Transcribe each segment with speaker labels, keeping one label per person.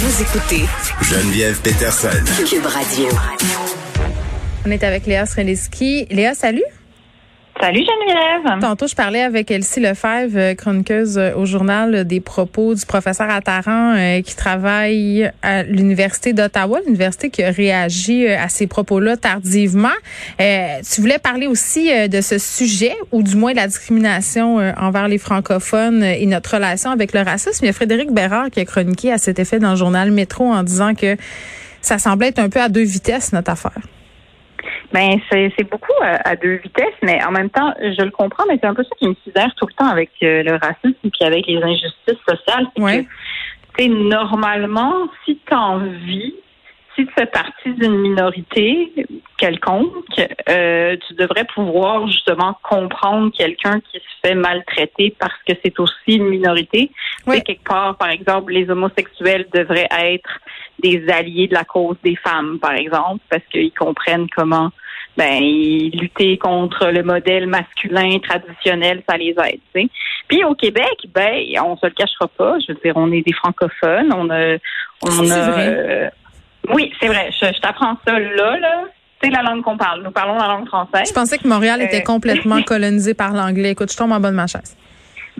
Speaker 1: Vous écoutez
Speaker 2: Geneviève Peterson.
Speaker 1: Cube Radio.
Speaker 3: On est avec Léa Sreliski. Léa, salut.
Speaker 4: Salut Geneviève.
Speaker 3: Tantôt, je parlais avec Elsie Lefebvre, euh, chroniqueuse euh, au journal euh, des propos du professeur Attaran qui travaille à l'Université d'Ottawa, l'université qui a réagi à ces propos-là tardivement. tu voulais parler aussi de ce sujet, ou du moins de la discrimination envers les francophones et notre relation avec le racisme. Il y a Frédéric Bérard qui a chroniqué à cet effet dans le journal Métro en disant que ça semblait être un peu à deux vitesses, notre affaire.
Speaker 4: Ben c'est beaucoup à, deux vitesses, mais en même temps, je le comprends, mais c'est un peu ça qui me sidère tout le temps avec euh, le racisme puis avec les injustices sociales.
Speaker 3: C'est
Speaker 4: que, normalement, si tu en vis, si tu fais partie d'une minorité quelconque, euh, tu devrais pouvoir justement comprendre quelqu'un qui se fait maltraiter parce que c'est aussi une minorité. Oui. quelque part, par exemple, les homosexuels devraient être des alliés de la cause des femmes, par exemple, parce qu'ils comprennent comment ben lutter contre le modèle masculin traditionnel, ça les aide. sais. Puis au Québec, ben on se le cachera pas. Je veux dire, on est des francophones, on a, on a.
Speaker 3: Vrai.
Speaker 4: Euh, oui, c'est vrai. Je, je t'apprends ça là, là. C'est la langue qu'on parle. Nous parlons la langue française.
Speaker 3: Je pensais que Montréal était euh, complètement colonisé par l'anglais. Écoute, je tombe en bas de ma chaise.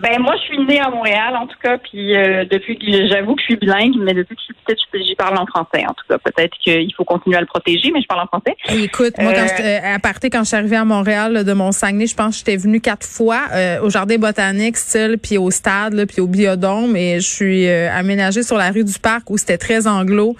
Speaker 4: Ben moi, je suis née à Montréal, en tout cas, puis euh, depuis que j'avoue que je suis bilingue, mais depuis que je suis petite, j'y parle en français. En tout cas, peut-être qu'il faut continuer à le protéger, mais je parle en français.
Speaker 3: écoute, moi, quand euh, euh, à partir quand je suis arrivée à Montréal de mon Saguenay, je pense que j'étais venue quatre fois au jardin botanique, style, puis au stade, là, puis au biodôme, et je suis aménagée sur la rue du Parc où c'était très anglo.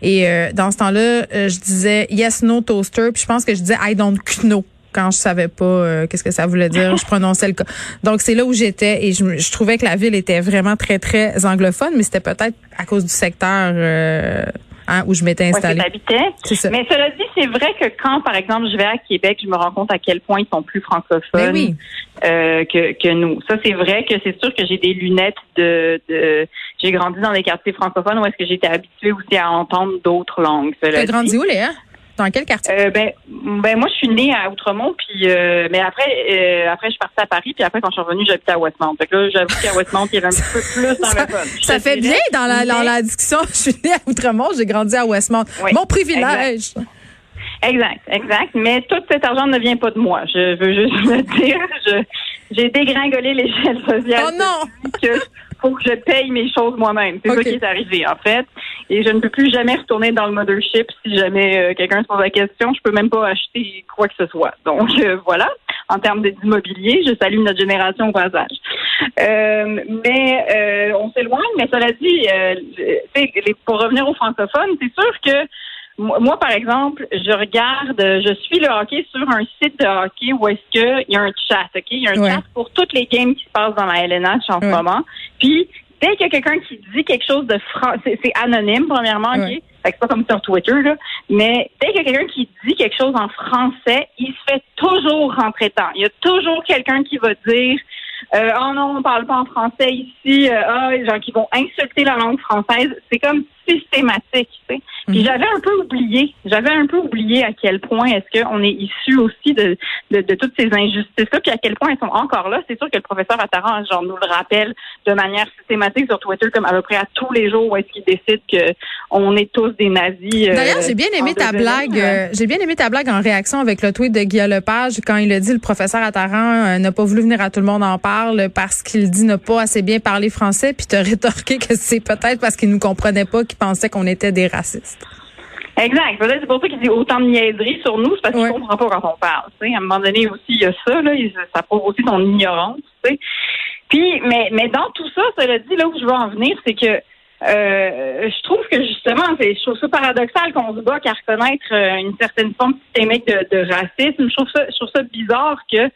Speaker 3: Et dans ce temps-là, je disais yes no toaster, puis je pense que je disais I don't know quand je savais pas euh, qu'est-ce que ça voulait dire, je prononçais le cas. Donc c'est là où j'étais et je, je, trouvais que la ville était vraiment très très anglophone, mais c'était peut-être à cause du secteur euh, hein, où je m'étais installée.
Speaker 4: Ouais, ça. Mais cela dit, c'est vrai que quand par exemple je vais à Québec, je me rends compte à quel point ils sont plus francophones
Speaker 3: ben oui.
Speaker 4: euh, que, que nous. Ça c'est vrai que c'est sûr que j'ai des lunettes de, de j'ai grandi dans des quartiers francophones où est-ce que j'étais habituée aussi à entendre d'autres langues.
Speaker 3: T'as grandi où Léa? Dans quel quartier?
Speaker 4: Euh, ben, ben, moi, je suis née à Outremont, puis euh, mais après, euh, après, je suis partie à Paris, puis après, quand je suis revenue, j'habitais à Westmount. Fait que là, j'avoue qu'à Westmount, il y avait un petit peu plus dans
Speaker 3: ça, Ça fait bien dans la, dans la discussion. Je suis née à Outremont, j'ai grandi à Westmount. Mon privilège.
Speaker 4: Exact. exact, Mais tout cet argent ne vient pas de moi. Je veux juste le dire. j'ai dégringolé l'échelle sociale.
Speaker 3: Oh non!
Speaker 4: Que faut que je paye mes choses moi-même. C'est ça qui est arrivé, en fait. Et je ne peux plus jamais retourner dans le mothership si jamais euh, quelqu'un se pose la question. Je peux même pas acheter quoi que ce soit. Donc, euh, voilà. En termes d'immobilier, je salue notre génération au passage. Euh, mais on s'éloigne, mais cela dit, pour revenir aux francophones, c'est sûr que moi, par exemple, je regarde, je suis le hockey sur un site de hockey où est-ce qu'il y a un chat, OK? Il y a un chat pour toutes les games qui se passent dans la LNH en ce moment. Puis, dès qu'il y a quelqu'un qui dit quelque chose de français, c'est anonyme, premièrement, OK? Fait que c'est pas comme sur Twitter, là. Mais dès qu'il y a quelqu'un qui dit quelque chose en français, il se fait toujours rentrer temps. Il y a toujours quelqu'un qui va dire euh, oh non, on parle pas en français ici, euh, ah, les gens qui vont insulter la langue française. C'est comme systématique. Tu sais. Puis mhm. j'avais un peu oublié, j'avais un peu oublié à quel point est-ce qu'on est issu aussi de, de, de toutes ces injustices-là, puis à quel point elles sont encore là. C'est sûr que le professeur Attaran, genre, nous le rappelle de manière systématique sur Twitter, comme à peu près à tous les jours où est-ce qu'il décide que on est tous des nazis.
Speaker 3: Euh, D'ailleurs, j'ai bien aimé ta blague. Euh, j'ai bien aimé ta blague en réaction avec le tweet de Guillaume Lepage quand il a dit le professeur Attaran euh, n'a pas voulu venir à tout le monde en parle parce qu'il dit ne pas assez bien parler français, puis te rétorqué que c'est peut-être parce qu'il nous comprenait pas qui pensait qu'on était des racistes.
Speaker 4: Exact. Peut-être c'est pour ça qu'il dit autant de niaiseries sur nous, c'est parce qu'il ne comprend pas quand on parle. À un moment donné aussi, il y a ça, là, ça prouve aussi son ignorance. sais. Puis, mais, mais dans tout ça, cela dit, là où je veux en venir, c'est que euh, je trouve que justement, je trouve ça paradoxal qu'on se bat qu'à reconnaître euh, une certaine forme systémique de, de racisme. Je trouve ça, je trouve ça bizarre que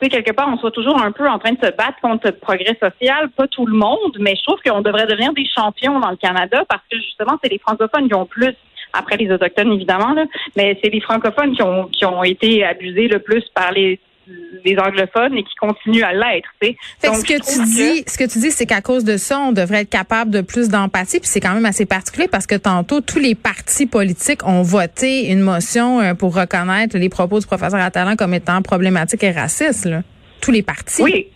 Speaker 4: sais, quelque part, on soit toujours un peu en train de se battre contre le progrès social. Pas tout le monde, mais je trouve qu'on devrait devenir des champions dans le Canada parce que justement, c'est les francophones qui ont plus après les autochtones évidemment, là, mais c'est les francophones qui ont qui ont été abusés le plus par les les anglophones et qui continuent à l'être.
Speaker 3: Fait ce que tu dis, ce que tu dis, c'est qu'à cause de ça, on devrait être capable de plus d'empathie. Puis c'est quand même assez particulier parce que tantôt tous les partis politiques ont voté une motion euh, pour reconnaître les propos du professeur Attalant comme étant problématiques et racistes. Là. Tous les partis.
Speaker 4: Oui.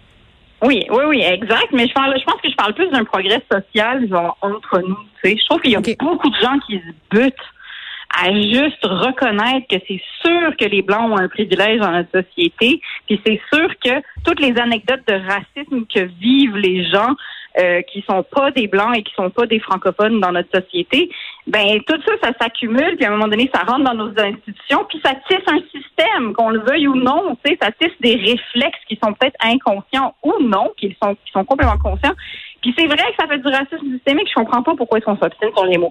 Speaker 4: Oui, oui, oui, exact. Mais je parle, je pense que je parle plus d'un progrès social genre entre nous. Je trouve qu'il y a beaucoup de gens qui se butent à juste reconnaître que c'est sûr que les Blancs ont un privilège dans notre société, puis c'est sûr que toutes les anecdotes de racisme que vivent les gens euh, qui sont pas des blancs et qui sont pas des francophones dans notre société, ben tout ça, ça s'accumule, puis à un moment donné, ça rentre dans nos institutions, puis ça tisse un système, qu'on le veuille ou non, tu sais, ça tisse des réflexes qui sont peut-être inconscients ou non, qui sont qui sont complètement conscients. Puis c'est vrai que ça fait du racisme systémique, je comprends pas pourquoi ils sont s'obstine sur les mots.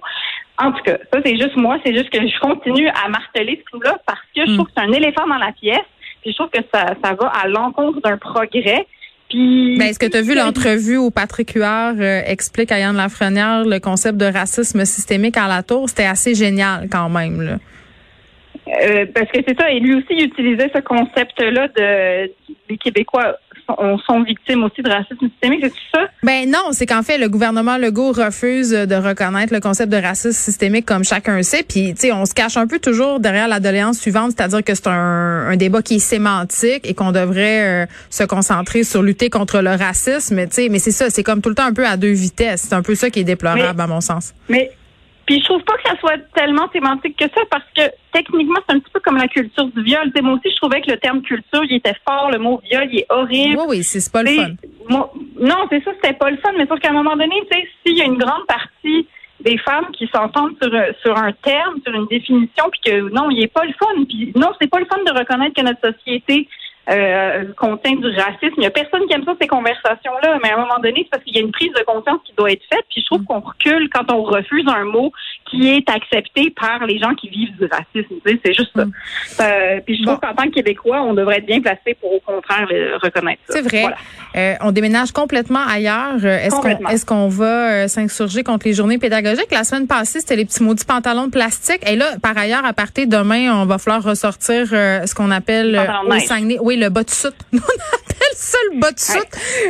Speaker 4: En tout cas, ça c'est juste moi, c'est juste que je continue à marteler ce coup-là parce que je hmm. trouve que c'est un éléphant dans la pièce, puis je trouve que ça, ça va à l'encontre d'un progrès
Speaker 3: ben, est-ce que tu as vu l'entrevue où Patrick Huard euh, explique à Yann Lafrenière le concept de racisme systémique à la tour? C'était assez génial quand même. Là.
Speaker 4: Euh, parce que c'est ça, et lui aussi il utilisait ce concept-là de des Québécois sont, victimes aussi de racisme systémique, c'est ça?
Speaker 3: Ben non, c'est qu'en fait, le gouvernement Legault refuse de reconnaître le concept de racisme systémique comme chacun sait. Puis, tu sais, on se cache un peu toujours derrière la doléance suivante, c'est-à-dire que c'est un, débat qui est sémantique et qu'on devrait euh, se concentrer sur lutter contre le racisme. Tu sais, mais c'est ça, c'est comme tout le temps un peu à deux vitesses. C'est un peu ça qui est déplorable, à mon sens.
Speaker 4: Mais puis je trouve pas que ça soit tellement sémantique que ça parce que techniquement c'est un petit peu comme la culture du viol. T'sais, moi aussi je trouvais que le terme culture il était fort, le mot viol il est horrible.
Speaker 3: Oui oui c'est pas le fun.
Speaker 4: non c'est ça c'était pas le fun, mais sauf qu'à un moment donné tu sais s'il y a une grande partie des femmes qui s'entendent sur sur un terme, sur une définition, puis que non il est pas le fun. Puis non c'est pas le fun de reconnaître que notre société euh, contient du racisme. Il n'y a personne qui aime ça, ces conversations-là, mais à un moment donné, c'est parce qu'il y a une prise de conscience qui doit être faite. Puis je trouve qu'on recule quand on refuse un mot qui est accepté par les gens qui vivent du racisme. c'est juste ça. Euh, puis je trouve qu'en tant que Québécois, on devrait être bien placé pour au contraire le reconnaître
Speaker 3: ça. C'est vrai. Euh, on déménage complètement ailleurs. Est-ce qu'on est-ce qu'on va s'insurger contre les journées pédagogiques? La semaine passée, c'était les petits maudits pantalons de plastique. Et là, par ailleurs, à partir demain, on va falloir ressortir ce qu'on appelle au Saguenay le bas de soute. on appelle ça le bas de soute.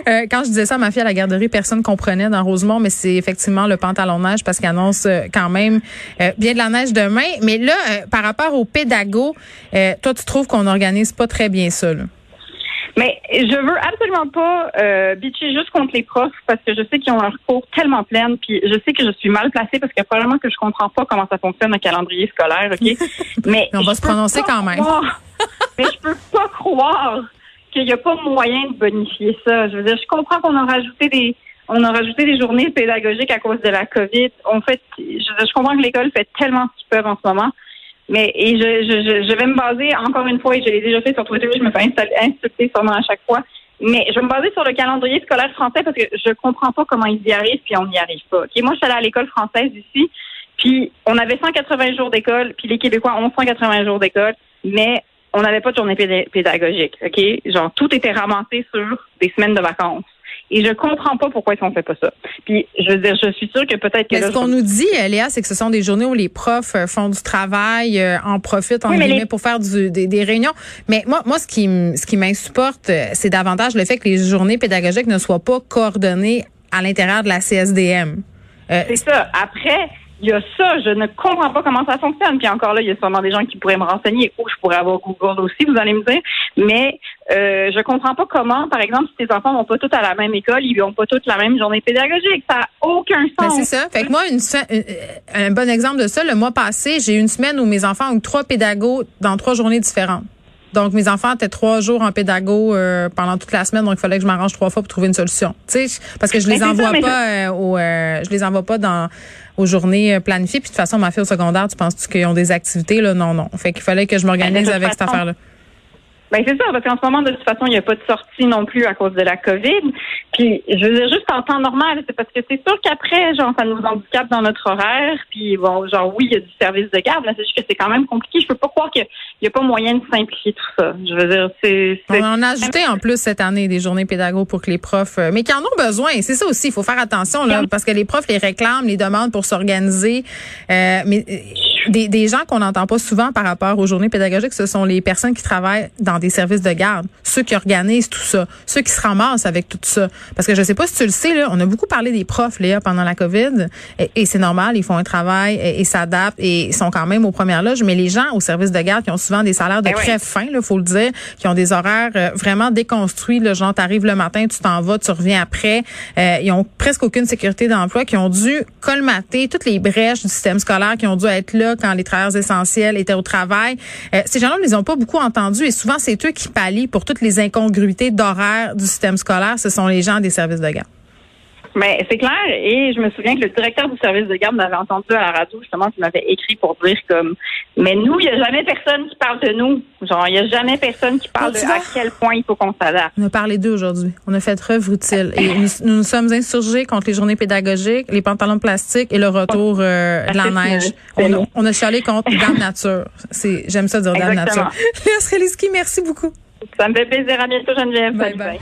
Speaker 3: Euh, quand je disais ça à ma fille à la garderie, personne comprenait dans Rosemont, mais c'est effectivement le pantalon de neige parce qu'il annonce euh, quand même euh, bien de la neige demain. Mais là, par rapport aux pédagogues, toi, tu trouves qu'on n'organise pas très bien ça,
Speaker 4: Mais je veux absolument pas euh, bitcher juste contre les profs parce que je sais qu'ils ont leur cours tellement plein, puis je sais que je suis mal placée parce que probablement que je comprends pas comment ça fonctionne un calendrier scolaire, ok?
Speaker 3: Mais on va se prononcer quand même.
Speaker 4: mais je peux pas croire qu'il n'y a pas moyen de bonifier ça. Je veux dire, je comprends qu'on a rajouté des on a rajouté des journées pédagogiques à cause de la COVID. Fait, je, comprends que l'école fait tellement ce qu'ils peuvent en ce moment. Mais je, vais me baser encore une fois, et je l'ai déjà fait sur Twitter, je me fais insulter sûrement à chaque fois. Mais je vais me baser sur le calendrier scolaire français parce que je comprends pas comment ils y arrivent puis on n'y arrive pas. Moi, je suis allée à l'école française ici, puis on avait 180 jours d'école, puis les Québécois ont 180 jours d'école, mais on n'avait pas de journée pédagogique, OK? Genre, tout était ramassé sur des semaines de vacances. Et je comprends pas pourquoi ils ne fait pas ça. Puis, je veux dire, je suis sûre que peut-être que.
Speaker 3: ce qu'on nous dit, Léa, c'est que ce sont des journées où les profs euh, font du travail, euh, en profitent, en guillemets, pour faire du, des, réunions. Mais moi, moi, ce qui, ce qui m'insupporte, euh, c'est davantage le fait que les journées pédagogiques ne soient pas coordonnées à l'intérieur de la CSDM.
Speaker 4: c'est ça. Après, il y a ça, je ne comprends pas comment ça fonctionne. Puis encore là, il y a sûrement des gens qui pourraient me renseigner ou je pourrais avoir Google aussi, vous allez me dire. Mais euh, je comprends pas comment, par exemple, si tes enfants vont pas tous à la même école, ils n'ont pas tous la même journée pédagogique. Ça n'a aucun sens.
Speaker 3: Ben, c'est ça. Fait que moi, une, euh, un bon exemple de ça, le mois passé, j'ai eu une semaine où mes enfants ont eu trois pédagogues dans trois journées différentes. Donc, mes enfants étaient trois jours en pédago euh, pendant toute la semaine, donc il fallait que je m'arrange trois fois pour trouver une solution. Tu sais, parce que je les envoie pas euh, au, euh, je les envoie pas dans aux journées planifiées. Puis de toute façon, ma fille au secondaire, tu penses qu'ils ont des activités là? Non, non. Fait qu'il fallait que je m'organise avec cette affaire-là.
Speaker 4: Ben c'est ça, parce qu'en ce moment, de toute façon, il n'y a pas de sortie non plus à cause de la COVID. Puis, je veux dire, juste en temps normal, c'est parce que c'est sûr qu'après, genre, ça nous handicape dans notre horaire. Puis, bon, genre, oui, il y a du service de garde, mais c'est juste que c'est quand même compliqué. Je peux pas croire qu'il n'y a pas moyen de simplifier tout ça. Je veux dire, c'est...
Speaker 3: On a ajouté en plus cette année des journées pédagogiques pour que les profs... Euh, mais qui en ont besoin. C'est ça aussi, il faut faire attention, là, parce que les profs les réclament, les demandent pour s'organiser. Euh, mais des, des gens qu'on n'entend pas souvent par rapport aux journées pédagogiques, ce sont les personnes qui travaillent dans des services de garde, ceux qui organisent tout ça, ceux qui se ramassent avec tout ça. Parce que je sais pas si tu le sais, là, on a beaucoup parlé des profs, Léa, pendant la COVID, et, c'est normal, ils font un travail et, s'adaptent et ils sont quand même aux premières loges, mais les gens au service de garde qui ont souvent des salaires de ben crève fin, il faut le dire, qui ont des horaires euh, vraiment déconstruits, le genre, t'arrives le matin, tu t'en vas, tu reviens après, euh, ils ont presque aucune sécurité d'emploi, qui ont dû colmater toutes les brèches du système scolaire, qui ont dû être là quand les travailleurs essentiels étaient au travail. Euh, ces gens-là, ils les ont pas beaucoup entendus et souvent, c'est eux qui pallient pour toutes les incongruités d'horaire du système scolaire. Ce sont les gens des services de garde.
Speaker 4: Mais c'est clair, et je me souviens que le directeur du service de garde m'avait entendu à la radio, justement, qui m'avait écrit pour dire comme Mais nous, il n'y a jamais personne qui parle de nous. Genre, il n'y a jamais personne qui parle de à quel point il faut qu'on s'adapte.
Speaker 3: On a parlé d'eux aujourd'hui. On a fait œuvre utile. Et nous, nous, sommes insurgés contre les journées pédagogiques, les pantalons de plastique et le retour euh, de la neige. On a, on a chialé contre Dame Nature. C'est, j'aime ça dire Dame Nature. Léa merci beaucoup.
Speaker 4: Ça me fait plaisir. À bientôt, Geneviève. bye. bye.